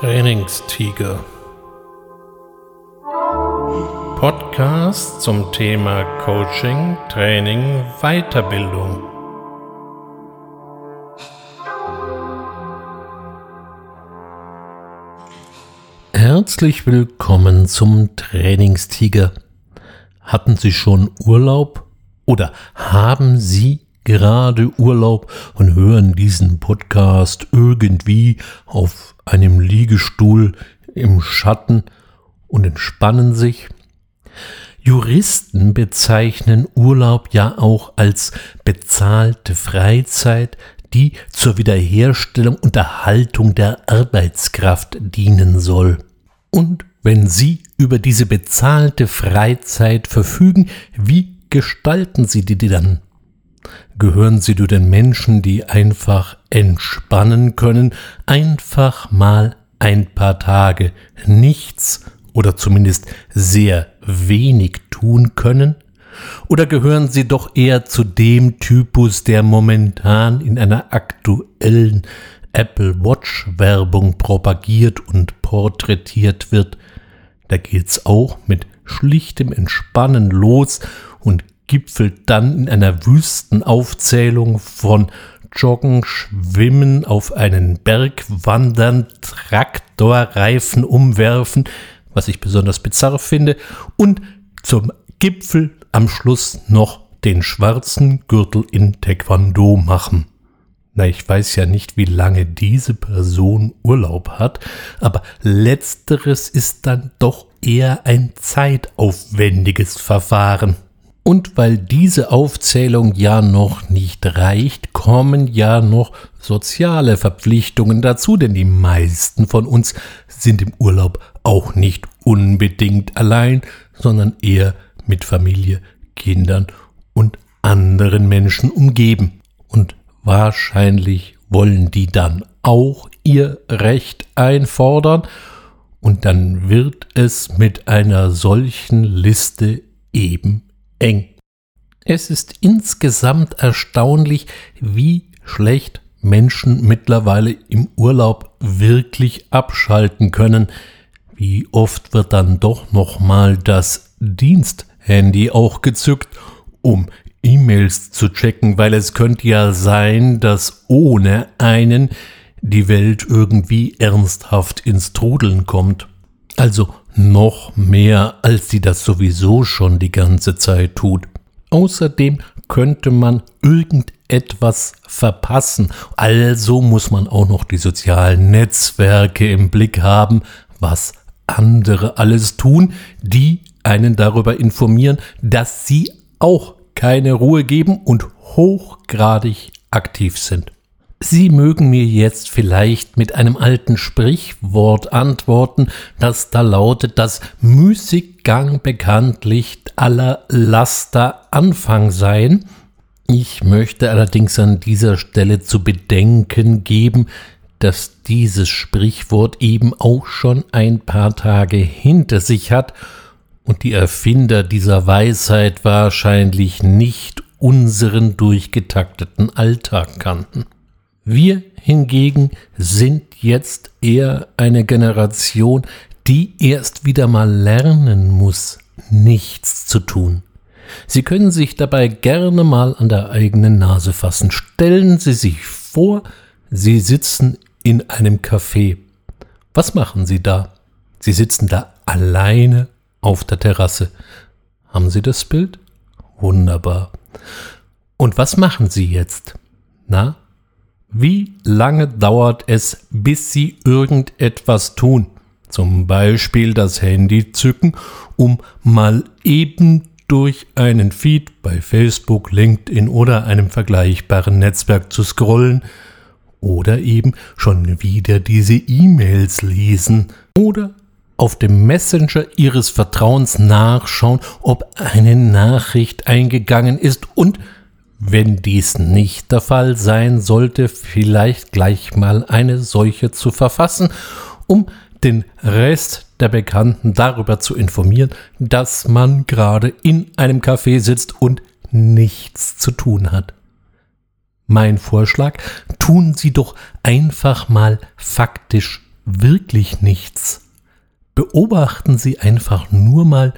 Trainingstiger. Podcast zum Thema Coaching, Training, Weiterbildung. Herzlich willkommen zum Trainingstiger. Hatten Sie schon Urlaub oder haben Sie gerade Urlaub und hören diesen Podcast irgendwie auf einem Liegestuhl im Schatten und entspannen sich. Juristen bezeichnen Urlaub ja auch als bezahlte Freizeit, die zur Wiederherstellung und Erhaltung der Arbeitskraft dienen soll. Und wenn Sie über diese bezahlte Freizeit verfügen, wie gestalten Sie die dann? Gehören sie zu den Menschen, die einfach entspannen können, einfach mal ein paar Tage nichts oder zumindest sehr wenig tun können? Oder gehören sie doch eher zu dem Typus, der momentan in einer aktuellen Apple Watch Werbung propagiert und porträtiert wird? Da geht's auch mit schlichtem Entspannen los und gipfelt dann in einer Wüstenaufzählung von Joggen, Schwimmen, auf einen Berg wandern, Traktorreifen umwerfen, was ich besonders bizarr finde, und zum Gipfel am Schluss noch den schwarzen Gürtel in Taekwondo machen. Na, ich weiß ja nicht, wie lange diese Person Urlaub hat, aber letzteres ist dann doch eher ein zeitaufwendiges Verfahren. Und weil diese Aufzählung ja noch nicht reicht, kommen ja noch soziale Verpflichtungen dazu, denn die meisten von uns sind im Urlaub auch nicht unbedingt allein, sondern eher mit Familie, Kindern und anderen Menschen umgeben. Und wahrscheinlich wollen die dann auch ihr Recht einfordern, und dann wird es mit einer solchen Liste eben eng. Es ist insgesamt erstaunlich, wie schlecht Menschen mittlerweile im Urlaub wirklich abschalten können. Wie oft wird dann doch nochmal das Diensthandy auch gezückt, um E-Mails zu checken, weil es könnte ja sein, dass ohne einen die Welt irgendwie ernsthaft ins Trudeln kommt. Also noch mehr, als sie das sowieso schon die ganze Zeit tut. Außerdem könnte man irgendetwas verpassen. Also muss man auch noch die sozialen Netzwerke im Blick haben, was andere alles tun, die einen darüber informieren, dass sie auch keine Ruhe geben und hochgradig aktiv sind. Sie mögen mir jetzt vielleicht mit einem alten Sprichwort antworten, das da lautet, dass Müßiggang bekanntlich aller Laster Anfang seien. Ich möchte allerdings an dieser Stelle zu bedenken geben, dass dieses Sprichwort eben auch schon ein paar Tage hinter sich hat und die Erfinder dieser Weisheit wahrscheinlich nicht unseren durchgetakteten Alltag kannten. Wir hingegen sind jetzt eher eine Generation, die erst wieder mal lernen muss, nichts zu tun. Sie können sich dabei gerne mal an der eigenen Nase fassen. Stellen Sie sich vor, Sie sitzen in einem Café. Was machen Sie da? Sie sitzen da alleine auf der Terrasse. Haben Sie das Bild? Wunderbar. Und was machen Sie jetzt? Na, wie lange dauert es, bis Sie irgendetwas tun? Zum Beispiel das Handy zücken, um mal eben durch einen Feed bei Facebook, LinkedIn oder einem vergleichbaren Netzwerk zu scrollen oder eben schon wieder diese E-Mails lesen oder auf dem Messenger Ihres Vertrauens nachschauen, ob eine Nachricht eingegangen ist und wenn dies nicht der Fall sein sollte, vielleicht gleich mal eine solche zu verfassen, um den Rest der Bekannten darüber zu informieren, dass man gerade in einem Café sitzt und nichts zu tun hat. Mein Vorschlag, tun Sie doch einfach mal faktisch wirklich nichts. Beobachten Sie einfach nur mal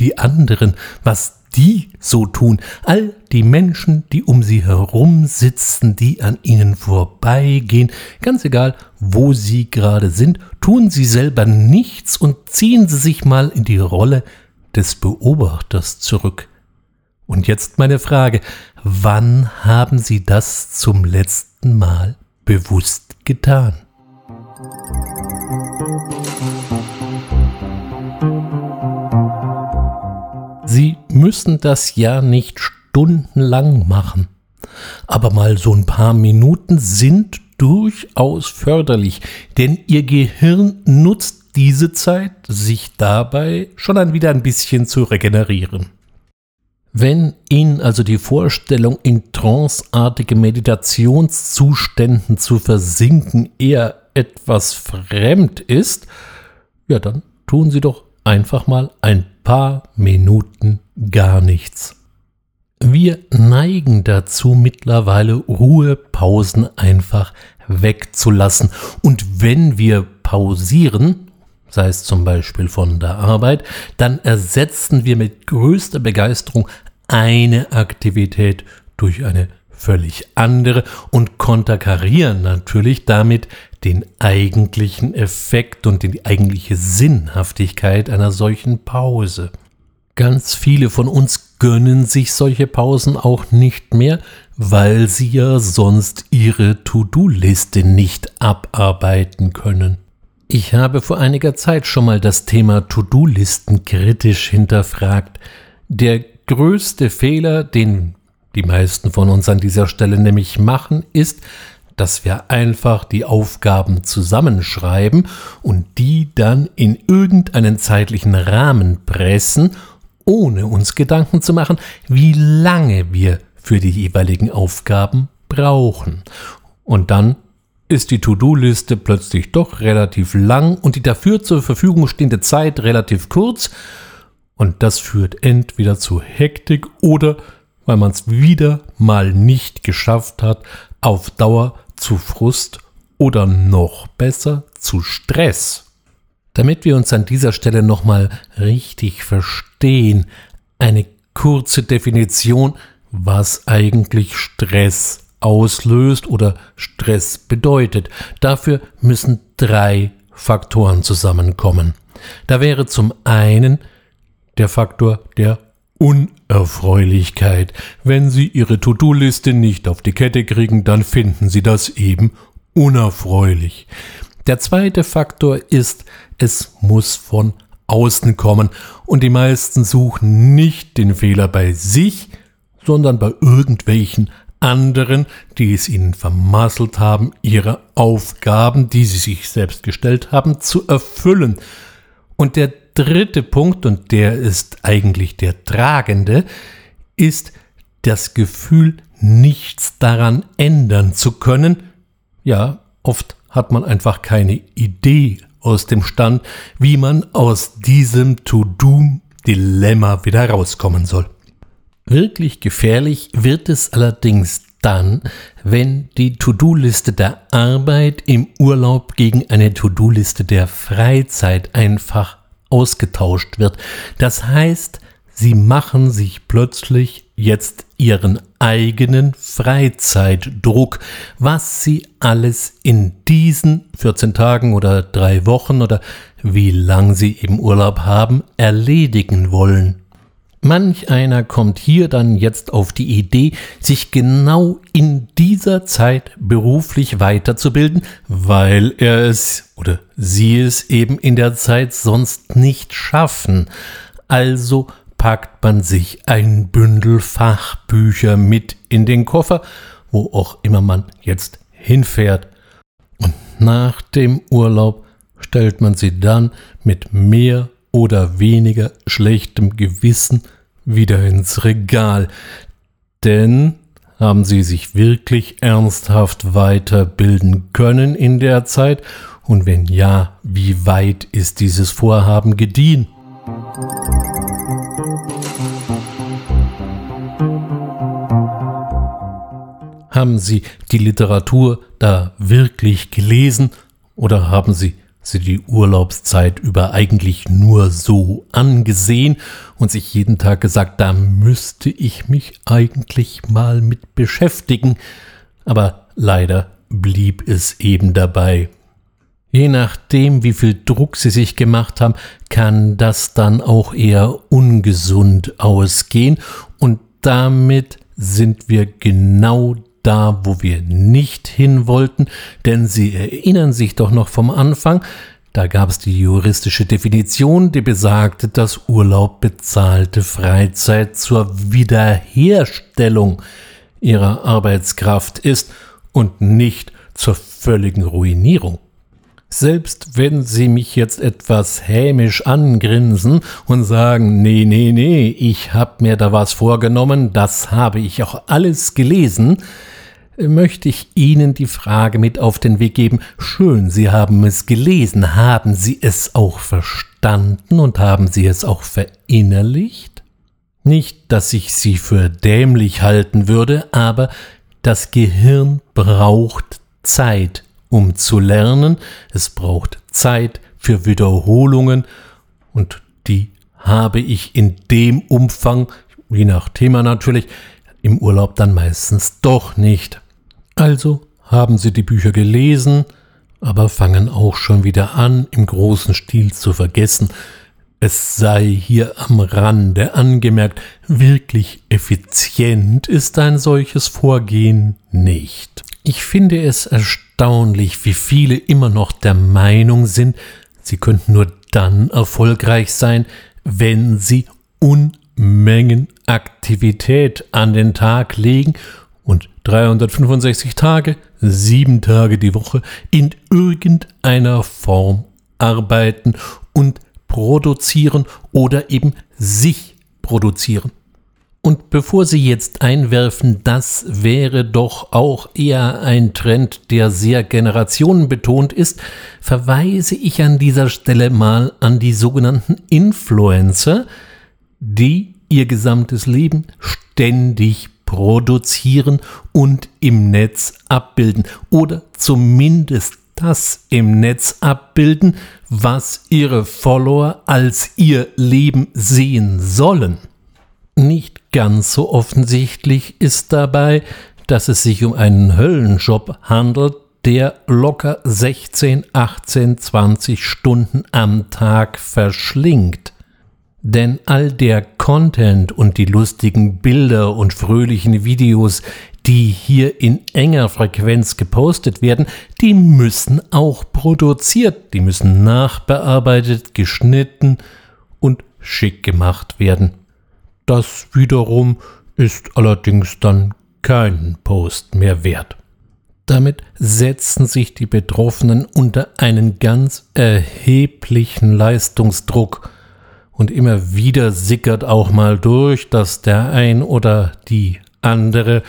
die anderen, was die so tun, all die Menschen, die um sie herum sitzen, die an ihnen vorbeigehen, ganz egal, wo sie gerade sind, tun sie selber nichts und ziehen sie sich mal in die Rolle des Beobachters zurück. Und jetzt meine Frage, wann haben Sie das zum letzten Mal bewusst getan? Sie müssen das ja nicht stundenlang machen, aber mal so ein paar Minuten sind durchaus förderlich, denn Ihr Gehirn nutzt diese Zeit, sich dabei schon ein wieder ein bisschen zu regenerieren. Wenn Ihnen also die Vorstellung, in tranceartige Meditationszuständen zu versinken, eher etwas fremd ist, ja, dann tun Sie doch einfach mal ein paar Minuten gar nichts. Wir neigen dazu mittlerweile Ruhepausen einfach wegzulassen. Und wenn wir pausieren, sei es zum Beispiel von der Arbeit, dann ersetzen wir mit größter Begeisterung eine Aktivität durch eine völlig andere und konterkarieren natürlich damit den eigentlichen Effekt und die eigentliche Sinnhaftigkeit einer solchen Pause. Ganz viele von uns gönnen sich solche Pausen auch nicht mehr, weil sie ja sonst ihre To-Do-Liste nicht abarbeiten können. Ich habe vor einiger Zeit schon mal das Thema To-Do-Listen kritisch hinterfragt. Der größte Fehler, den die meisten von uns an dieser Stelle nämlich machen, ist, dass wir einfach die Aufgaben zusammenschreiben und die dann in irgendeinen zeitlichen Rahmen pressen, ohne uns Gedanken zu machen, wie lange wir für die jeweiligen Aufgaben brauchen. Und dann ist die To-Do-Liste plötzlich doch relativ lang und die dafür zur Verfügung stehende Zeit relativ kurz, und das führt entweder zu Hektik oder, weil man es wieder mal nicht geschafft hat, auf Dauer zu Frust oder noch besser zu Stress. Damit wir uns an dieser Stelle nochmal richtig verstehen, eine kurze Definition, was eigentlich Stress auslöst oder Stress bedeutet. Dafür müssen drei Faktoren zusammenkommen. Da wäre zum einen der Faktor der Unerfreulichkeit. Wenn Sie Ihre To-Do-Liste nicht auf die Kette kriegen, dann finden Sie das eben unerfreulich. Der zweite Faktor ist, es muss von außen kommen und die meisten suchen nicht den Fehler bei sich, sondern bei irgendwelchen anderen, die es ihnen vermasselt haben, ihre Aufgaben, die sie sich selbst gestellt haben, zu erfüllen. Und der dritte Punkt, und der ist eigentlich der tragende, ist das Gefühl, nichts daran ändern zu können. Ja, oft hat man einfach keine Idee aus dem Stand, wie man aus diesem To-Do-Dilemma wieder rauskommen soll. Wirklich gefährlich wird es allerdings dann, wenn die To-Do-Liste der Arbeit im Urlaub gegen eine To-Do-Liste der Freizeit einfach ausgetauscht wird. Das heißt, sie machen sich plötzlich jetzt ihren eigenen Freizeitdruck, was sie alles in diesen 14 Tagen oder drei Wochen oder wie lang sie im Urlaub haben, erledigen wollen. Manch einer kommt hier dann jetzt auf die Idee, sich genau in dieser Zeit beruflich weiterzubilden, weil er es oder sie es eben in der Zeit sonst nicht schaffen. Also packt man sich ein Bündel Fachbücher mit in den Koffer, wo auch immer man jetzt hinfährt. Und nach dem Urlaub stellt man sie dann mit mehr oder weniger schlechtem Gewissen wieder ins Regal. Denn haben sie sich wirklich ernsthaft weiterbilden können in der Zeit? Und wenn ja, wie weit ist dieses Vorhaben gediehen? Haben Sie die Literatur da wirklich gelesen Oder haben Sie sie die Urlaubszeit über eigentlich nur so angesehen und sich jeden Tag gesagt, da müsste ich mich eigentlich mal mit beschäftigen, aber leider blieb es eben dabei. Je nachdem, wie viel Druck sie sich gemacht haben, kann das dann auch eher ungesund ausgehen und damit sind wir genau da, wo wir nicht hin wollten, denn Sie erinnern sich doch noch vom Anfang, da gab es die juristische Definition, die besagte, dass Urlaub bezahlte Freizeit zur Wiederherstellung ihrer Arbeitskraft ist und nicht zur völligen Ruinierung. Selbst wenn Sie mich jetzt etwas hämisch angrinsen und sagen, nee, nee, nee, ich hab mir da was vorgenommen, das habe ich auch alles gelesen, möchte ich Ihnen die Frage mit auf den Weg geben. Schön, Sie haben es gelesen. Haben Sie es auch verstanden und haben Sie es auch verinnerlicht? Nicht, dass ich Sie für dämlich halten würde, aber das Gehirn braucht Zeit, um zu lernen. Es braucht Zeit für Wiederholungen und die habe ich in dem Umfang, je nach Thema natürlich, im Urlaub dann meistens doch nicht. Also haben sie die Bücher gelesen, aber fangen auch schon wieder an, im großen Stil zu vergessen. Es sei hier am Rande angemerkt, wirklich effizient ist ein solches Vorgehen nicht. Ich finde es erstaunlich, wie viele immer noch der Meinung sind, sie könnten nur dann erfolgreich sein, wenn sie Unmengen Aktivität an den Tag legen und 365 Tage, sieben Tage die Woche in irgendeiner Form arbeiten und produzieren oder eben sich produzieren. Und bevor Sie jetzt einwerfen, das wäre doch auch eher ein Trend, der sehr generationenbetont ist, verweise ich an dieser Stelle mal an die sogenannten Influencer, die ihr gesamtes Leben ständig produzieren und im Netz abbilden oder zumindest das im Netz abbilden, was ihre Follower als ihr Leben sehen sollen. Nicht ganz so offensichtlich ist dabei, dass es sich um einen Höllenjob handelt, der locker 16, 18, 20 Stunden am Tag verschlingt. Denn all der Content und die lustigen Bilder und fröhlichen Videos, die hier in enger Frequenz gepostet werden, die müssen auch produziert, die müssen nachbearbeitet, geschnitten und schick gemacht werden. Das wiederum ist allerdings dann keinen Post mehr wert. Damit setzen sich die Betroffenen unter einen ganz erheblichen Leistungsdruck, und immer wieder sickert auch mal durch, dass der ein oder die andere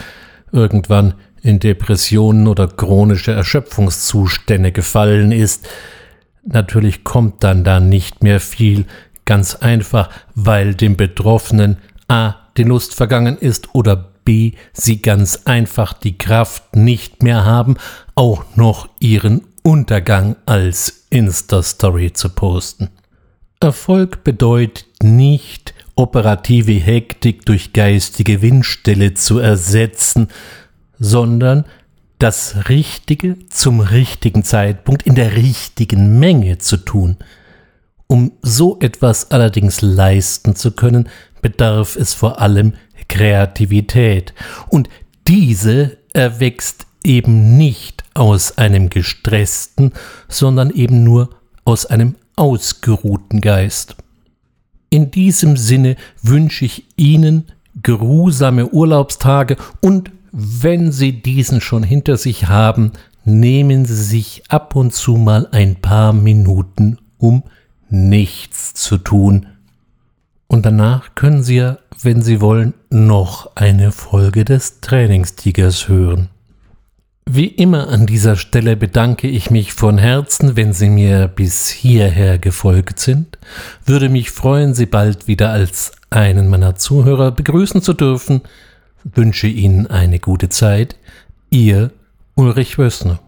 irgendwann in Depressionen oder chronische Erschöpfungszustände gefallen ist. Natürlich kommt dann da nicht mehr viel, ganz einfach, weil dem Betroffenen a. die Lust vergangen ist oder b. sie ganz einfach die Kraft nicht mehr haben, auch noch ihren Untergang als Insta-Story zu posten. Erfolg bedeutet nicht, operative Hektik durch geistige Windstille zu ersetzen, sondern das Richtige zum richtigen Zeitpunkt in der richtigen Menge zu tun. Um so etwas allerdings leisten zu können, bedarf es vor allem Kreativität. Und diese erwächst eben nicht aus einem gestressten, sondern eben nur aus einem ausgeruhten Geist. In diesem Sinne wünsche ich Ihnen geruhsame Urlaubstage und wenn Sie diesen schon hinter sich haben, nehmen Sie sich ab und zu mal ein paar Minuten, um nichts zu tun. Und danach können Sie ja, wenn Sie wollen, noch eine Folge des Trainingstigers hören. Wie immer an dieser Stelle bedanke ich mich von Herzen, wenn Sie mir bis hierher gefolgt sind. Würde mich freuen, Sie bald wieder als einen meiner Zuhörer begrüßen zu dürfen. Wünsche Ihnen eine gute Zeit. Ihr Ulrich Wössner.